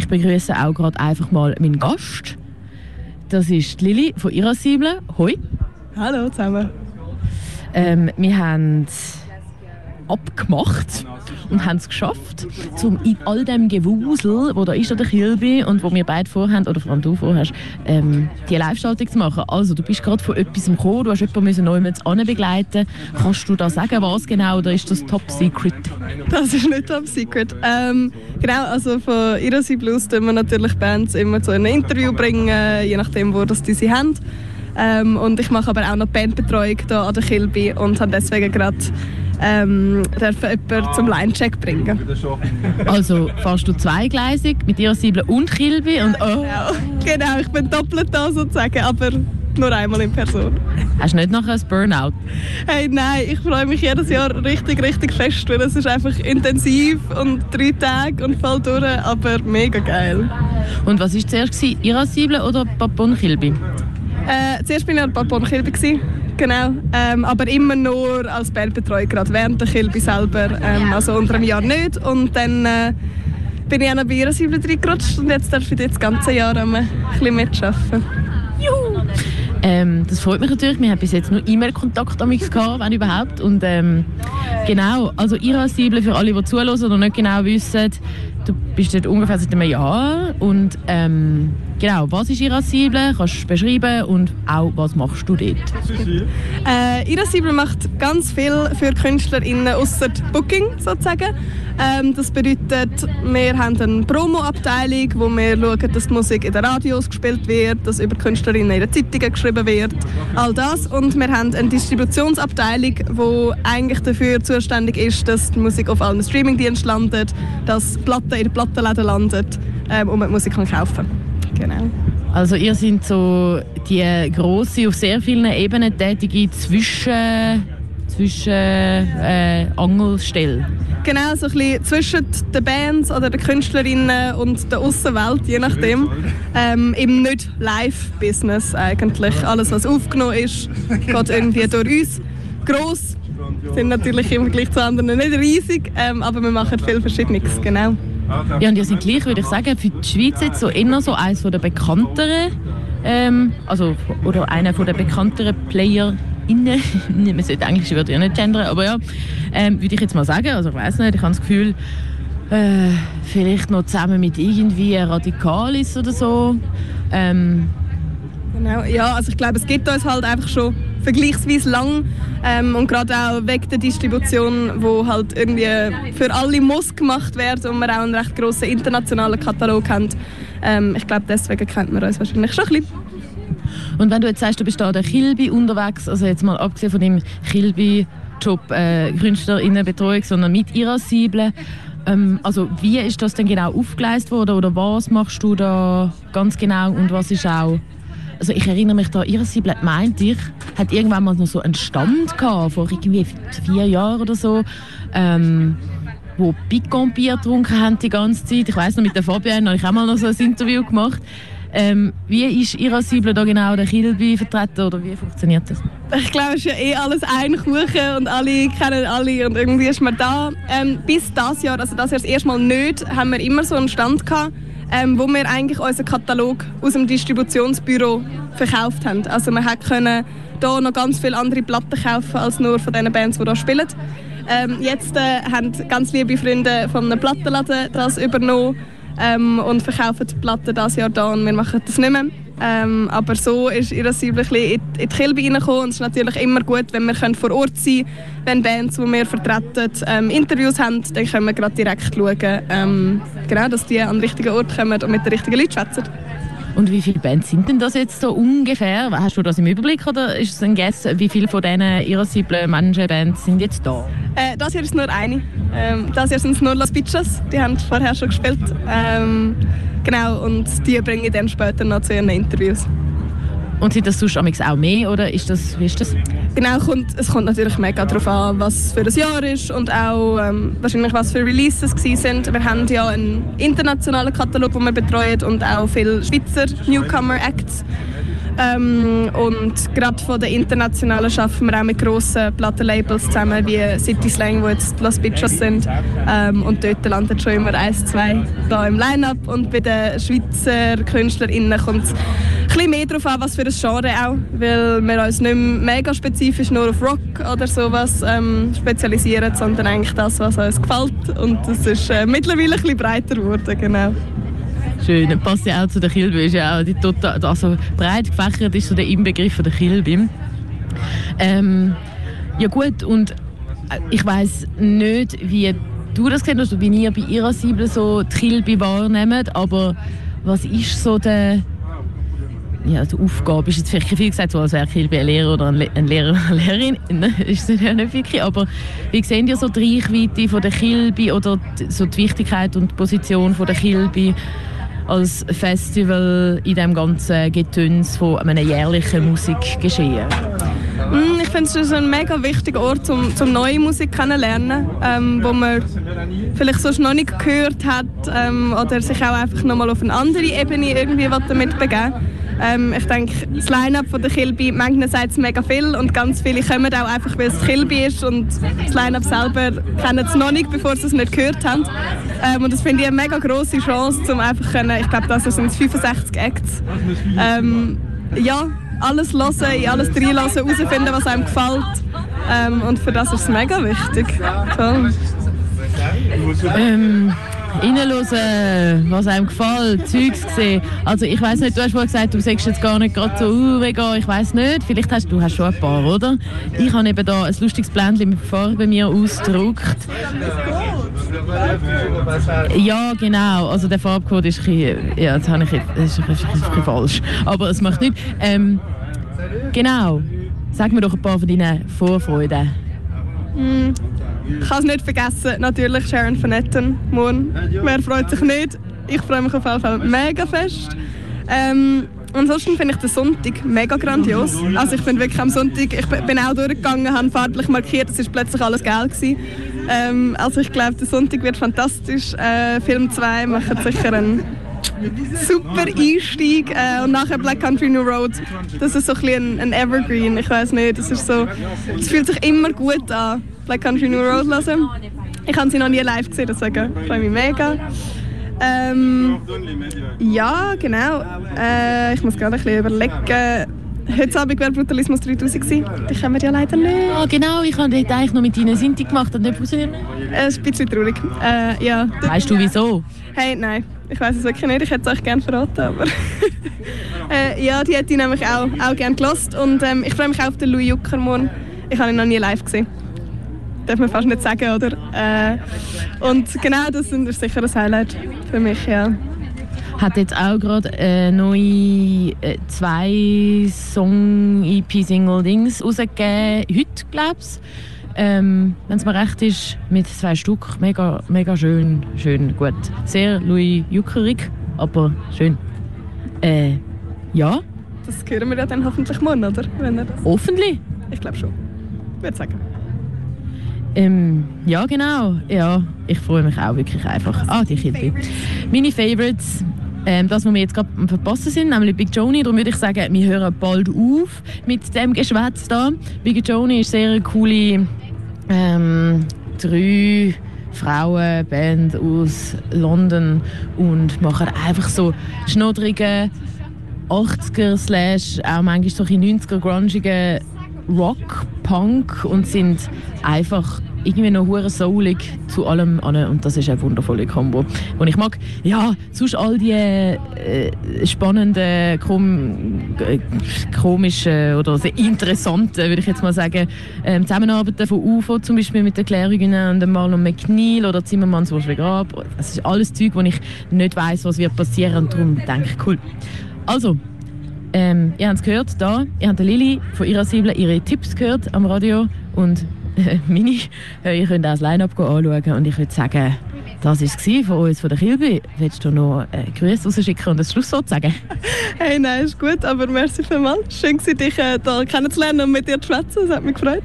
ich begrüße auch gerade einfach mal meinen Gast. Das ist Lili von Irascible. Hoi. Hallo zusammen. Ähm, wir haben abgemacht und haben es geschafft, um in all dem Gewusel, wo da ist an der Kilby und wo wir beide vorhaben, oder vor allem du vorhast, ähm, die Live-Schaltung zu machen. Also, du bist gerade von etwas gekommen, du hast jemanden neu mit begleiten Kannst du da sagen, was genau, oder ist das Top Secret? Das ist nicht Top Secret. Ähm, genau, also von Irasi Blues tun wir natürlich Bands immer zu einem Interview bringen, je nachdem, wo das die sie haben. Ähm, und ich mache aber auch noch Bandbetreuung hier an der Kilby und habe deswegen gerade ähm, dürfen jemanden zum Line-Check bringen. Also fährst du zweigleisig mit Irasibel und Kilby und oh. Genau. genau, ich bin doppelt da sozusagen, aber nur einmal in Person. Hast du nicht nachher ein Burnout? Hey, nein, ich freue mich jedes Jahr richtig, richtig fest, weil es ist einfach intensiv und drei Tage und voll durch, aber mega geil. Und was war zuerst, Irasibel oder Papon Kilby? Äh, zuerst war ich an Papon Kilby genau. Ähm, aber immer nur als Bandbetreuer, gerade während der Kilby selber. Ähm, also unter einem Jahr nicht. Und dann äh, bin ich auch noch bei ihrer Siebel reingerutscht und jetzt darf ich das ganze Jahr ein bisschen mitarbeiten. Juhu! Ähm, das freut mich natürlich. Wir haben bis jetzt nur E-Mail-Kontakt gehabt, wenn überhaupt. Und ähm, genau, also irasibel für alle, die zuhören und nicht genau wissen, du bist dort ungefähr seit einem Jahr und ähm, Genau, was ist Irascible? Kannst du beschreiben und auch, was machst du dort? Äh, Irascible macht ganz viel für KünstlerInnen außer Booking sozusagen. Ähm, das bedeutet, wir haben eine Promo-Abteilung, wo wir schauen, dass die Musik in den Radios gespielt wird, dass über KünstlerInnen in den Zeitungen geschrieben wird, all das. Und wir haben eine Distributionsabteilung, die eigentlich dafür zuständig ist, dass die Musik auf allen Streamingdiensten landet, dass Platten in den Plattenläden landet ähm, und man die Musik kann kaufen kann. Genau. Also ihr seid so die große auf sehr vielen Ebenen tätige zwischen zwischen äh, Angelstelle. Genau, so ein bisschen zwischen den Bands oder den Künstlerinnen und der Außenwelt, je nachdem. Ähm, Im nicht Live-Business eigentlich. Alles, was aufgenommen ist, geht irgendwie durch uns. Gross sind natürlich im Vergleich zu anderen nicht riesig, ähm, aber wir machen viel Verschiedenes, genau. Ja, und die sind gleich, würde ich sagen, für die Schweiz jetzt so eher so eines der bekannteren, ähm, also, oder einer der bekannteren Player innen, man sollte eigentlich würde ja nicht gendern, aber ja, ähm, würde ich jetzt mal sagen, also ich weiß nicht, ich habe das Gefühl, äh, vielleicht noch zusammen mit irgendwie Radikalis oder so. Ähm, genau, ja, also ich glaube, es gibt uns halt einfach schon vergleichsweise lang ähm, und gerade auch wegen der Distribution, wo halt irgendwie für alle muss gemacht wird und wir auch einen recht grossen internationalen Katalog haben. Ähm, ich glaube, deswegen kennt man uns wahrscheinlich schon ein bisschen. Und wenn du jetzt sagst, du bist da der Kilby unterwegs, also jetzt mal abgesehen von dem Kilby-Job, äh, Künstlerinnenbetreuung, sondern mit ihrer Sible, ähm, also wie ist das denn genau aufgeleistet worden oder was machst du da ganz genau und was ist auch also ich erinnere mich da, ihr Sibylle meint, ich hat irgendwann mal noch so einen Stand gehabt, vor irgendwie vier Jahren oder so, ähm, wo Picon-Bier getrunken haben die ganze Zeit. Ich weiß noch, mit der Fabienne habe ich auch mal noch so ein Interview gemacht. Ähm, wie ist Irascible da genau der Kilby vertreten oder wie funktioniert das? Ich glaube, es ist ja eh alles ein Kuchen und alle kennen alle und irgendwie ist man da. Ähm, bis das Jahr, also das das erste Mal nicht, haben wir immer so einen Stand gehabt ähm, wo wir eigentlich unseren Katalog aus dem Distributionsbüro verkauft haben. Also wir können hier noch ganz viele andere Platten kaufen als nur von den Bands, die hier spielen. Ähm, jetzt äh, haben ganz liebe Freunde von einem Plattenladen das übernommen ähm, und verkaufen die Platten dieses Jahr da und wir machen das nicht mehr. Ähm, aber so ist Irascible ein in die Kilbe reingekommen und es ist natürlich immer gut, wenn wir vor Ort sein können, wenn Bands, die wir vertreten, ähm, Interviews haben, dann können wir gerade direkt schauen, ähm, genau, dass die an den richtigen Ort kommen und mit den richtigen Leuten schwätzen. Und wie viele Bands sind denn das jetzt so ungefähr? Hast du das im Überblick oder ist es ein Guess, wie viele von diesen irasciblen Bands sind jetzt da? Äh, das hier ist nur eine. Ähm, das hier sind es nur Las Bichas, die haben vorher schon gespielt. Ähm, genau, und die bringe ich dann später noch zu ihren Interviews. Und sind das sonst auch mehr oder ist das, wie ist das? Genau, kommt, es kommt natürlich mega darauf an, was für ein Jahr ist und auch ähm, wahrscheinlich was für Releases sind. Wir haben ja einen internationalen Katalog, den wir betreuen und auch viele Schweizer Newcomer-Acts. Ähm, und gerade von der internationalen arbeiten wir auch mit grossen Plattenlabels zusammen, wie City Slang, wo jetzt Los Bichos sind. Ähm, und dort landet schon immer eins, zwei da im Line-Up. Und bei den Schweizer KünstlerInnen kommt es ein mehr darauf an, was für ein Genre auch, weil wir uns nicht mega spezifisch nur auf Rock oder sowas ähm, spezialisieren, sondern eigentlich das, was uns gefällt. Und das ist äh, mittlerweile ein bisschen breiter geworden, genau. Schön, passt ja auch zu der Kilbe, ist ja auch die total, also breit gefächert ist so der Inbegriff von der Kilbe. Ähm, ja gut, und äh, ich weiß nicht, wie du das kennst, oder wie ihr bei ihrer Siebel so die Kilbe wahrnehmt, aber was ist so der ja, die Aufgabe ist jetzt vielleicht viel gesagt, so als wäre ich ein Lehrer oder ein, Lehrer oder eine Lehrerin. Ist es ja nicht wirklich. Aber wie sehen ihr so die Reichweite von der Kilby oder so die Wichtigkeit und die Position von der Kilby als Festival in dem ganzen Getöns von einem jährlichen Musikgeschehen? Mm, ich finde es ist ein mega wichtiger Ort, um, um neue Musik kennenzulernen, ähm, wo man vielleicht sonst noch nicht gehört hat ähm, oder sich auch einfach nochmal auf eine andere Ebene irgendwie damit begeben ähm, ich denke, das Line-Up von der Kilby, manchmal sagt es mega viel und ganz viele kommen auch einfach, weil es Kilby ist und das Line-Up selber kennen es noch nicht, bevor sie es nicht gehört haben. Ähm, und das finde ich eine mega grosse Chance, um einfach können, ich glaube, das sind 65 Acts, ähm, ja, alles hören, in alles reinlassen, herausfinden, was einem gefällt. Ähm, und für das ist es mega wichtig. Toll. Ähm, reinhören, was einem gefällt, Zeugs sehen. Also ich weiß nicht, du hast vorhin gesagt, du sagst jetzt gar nicht gerade so uh, ich weiß nicht. Vielleicht hast du hast schon ein paar, oder? Ich habe eben da ein lustiges Blendchen mit Farbe mir ausgedruckt. Ja, genau. Also der Farbcode ist ein bisschen, ja, das habe ich jetzt, ist ein bisschen, falsch. Aber es macht nichts. Ähm, genau. Sag mir doch ein paar von deinen Vorfreuden. Mm. Ich kann es nicht vergessen, natürlich Sharon van Etten, morgen. Wer freut sich nicht? Ich freue mich auf jeden Fall mega fest. Ähm, ansonsten finde ich den Sonntag mega grandios. Also ich bin wirklich am Sonntag, ich bin auch durchgegangen, habe farblich markiert, es war plötzlich alles geil Ähm, also ich glaube, der Sonntag wird fantastisch. Äh, Film 2 macht sicher einen super Einstieg äh, und nachher Black Country New Road. Das ist so ein, ein Evergreen, ich weiß nicht, das ist so, es fühlt sich immer gut an. Black Country New Road hören. Ich habe sie noch nie live gesehen, deswegen freue mich mega. Ähm, ja, genau. Äh, ich muss gerade ein bisschen überlegen. Heute Abend wäre Brutalismus 3000 gewesen. Die kommen wir ja leider nicht. Ah, genau. Ich habe dort eigentlich noch mit ihnen Sinti gemacht und nicht fusionieren. Äh, ist ein bisschen traurig. Äh, ja. Weißt du wieso? Hey, nein. Ich weiß es wirklich nicht. Ich hätte es euch gerne verraten, aber... äh, ja, die hätte ich nämlich auch, auch gerne gelost und ähm, ich freue mich auch auf den Louis Jucker morgen. Ich habe ihn noch nie live gesehen darf man fast nicht sagen, oder? Äh, und genau das ist sicher ein Highlight für mich, ja. Hat jetzt auch gerade äh, neue äh, zwei Song-EP-Single-Dings rausgegeben, heute, glaube ich. Ähm, Wenn es mir recht ist, mit zwei Stück. Mega, mega schön, schön, gut. Sehr Louis Juckerig, aber schön. Äh, ja. Das hören wir ja dann hoffentlich morgen, oder? Wenn er das... Hoffentlich? Ich glaube schon. Ich würde sagen. Ähm, ja, genau. Ja, ich freue mich auch wirklich einfach. Ah, die Kilby. Meine Favorites, ähm, das, was wir jetzt gerade verpassen sind, nämlich Big Joni. Darum würde ich sagen, wir hören bald auf mit dem Geschwätz da. Big Joni ist sehr eine coole ähm, drei Frauenband aus London und machen einfach so schnoddrige 80er slash auch manchmal so 90er grungigen Rock, Punk und sind einfach irgendwie noch hure soulig zu allem an und das ist eine wundervolle Kombo. Und ich mag ja sonst all die äh, spannenden, kom äh, komischen oder sehr interessanten, würde ich jetzt mal sagen, ähm, Zusammenarbeiten von UFO zum Beispiel mit der Klärungen und Marlon McNeil oder Zimmermanns Grab. Das ist alles Zeug, wo ich nicht weiß, was wird passieren und darum denke ich cool. Also ähm, ihr habt es gehört, da, ihr habt Lili von ihrer Sible ihre Tipps gehört am Radio und äh, meine. Äh, ihr könnt auch das Line-Up anschauen und ich würde sagen, das war es von uns, von der Kilby. Willst du noch äh, Grüße rausschicken und das Schlusswort sagen? Hey, nein, ist gut, aber merci vielmals. Schön, dich äh, kennenzulernen und mit dir zu schwätzen. Es hat mich gefreut.